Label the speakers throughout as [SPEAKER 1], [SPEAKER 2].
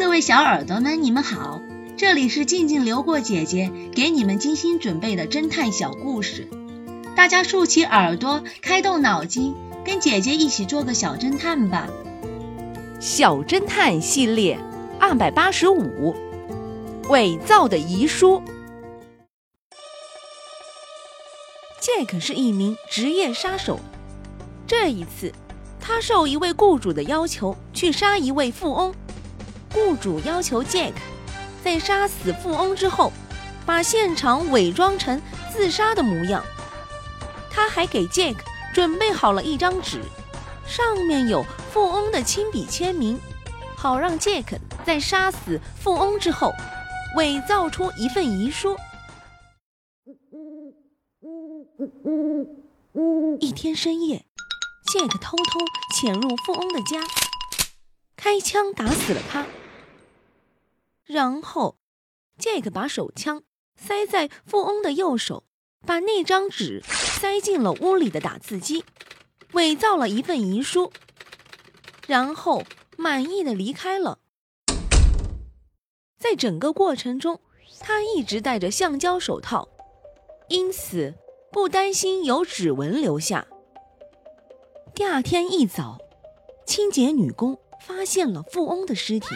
[SPEAKER 1] 各位小耳朵们，你们好，这里是静静流过姐姐给你们精心准备的侦探小故事，大家竖起耳朵，开动脑筋，跟姐姐一起做个小侦探吧。
[SPEAKER 2] 小侦探系列二百八十五，伪造的遗书。杰克是一名职业杀手，这一次，他受一位雇主的要求去杀一位富翁。雇主要求杰克在杀死富翁之后，把现场伪装成自杀的模样。他还给杰克准备好了一张纸，上面有富翁的亲笔签名，好让杰克在杀死富翁之后，伪造出一份遗书。一天深夜，杰克偷偷潜入富翁的家，开枪打死了他。然后，杰克把手枪塞在富翁的右手，把那张纸塞进了屋里的打字机，伪造了一份遗书，然后满意的离开了。在整个过程中，他一直戴着橡胶手套，因此不担心有指纹留下。第二天一早，清洁女工发现了富翁的尸体。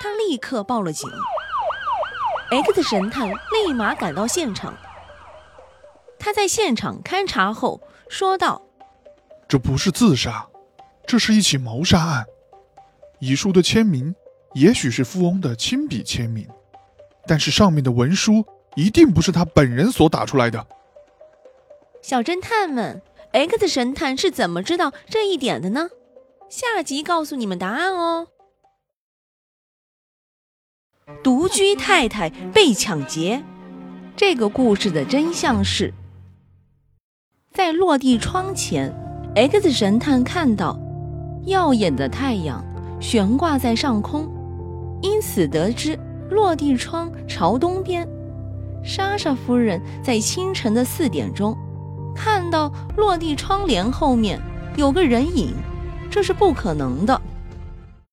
[SPEAKER 2] 他立刻报了警。X 神探立马赶到现场。他在现场勘查后说道：“
[SPEAKER 3] 这不是自杀，这是一起谋杀案。遗书的签名也许是富翁的亲笔签名，但是上面的文书一定不是他本人所打出来的。”
[SPEAKER 2] 小侦探们，X 神探是怎么知道这一点的呢？下集告诉你们答案哦。独居太太被抢劫，这个故事的真相是，在落地窗前，X 神探看到耀眼的太阳悬挂在上空，因此得知落地窗朝东边。莎莎夫人在清晨的四点钟看到落地窗帘后面有个人影，这是不可能的。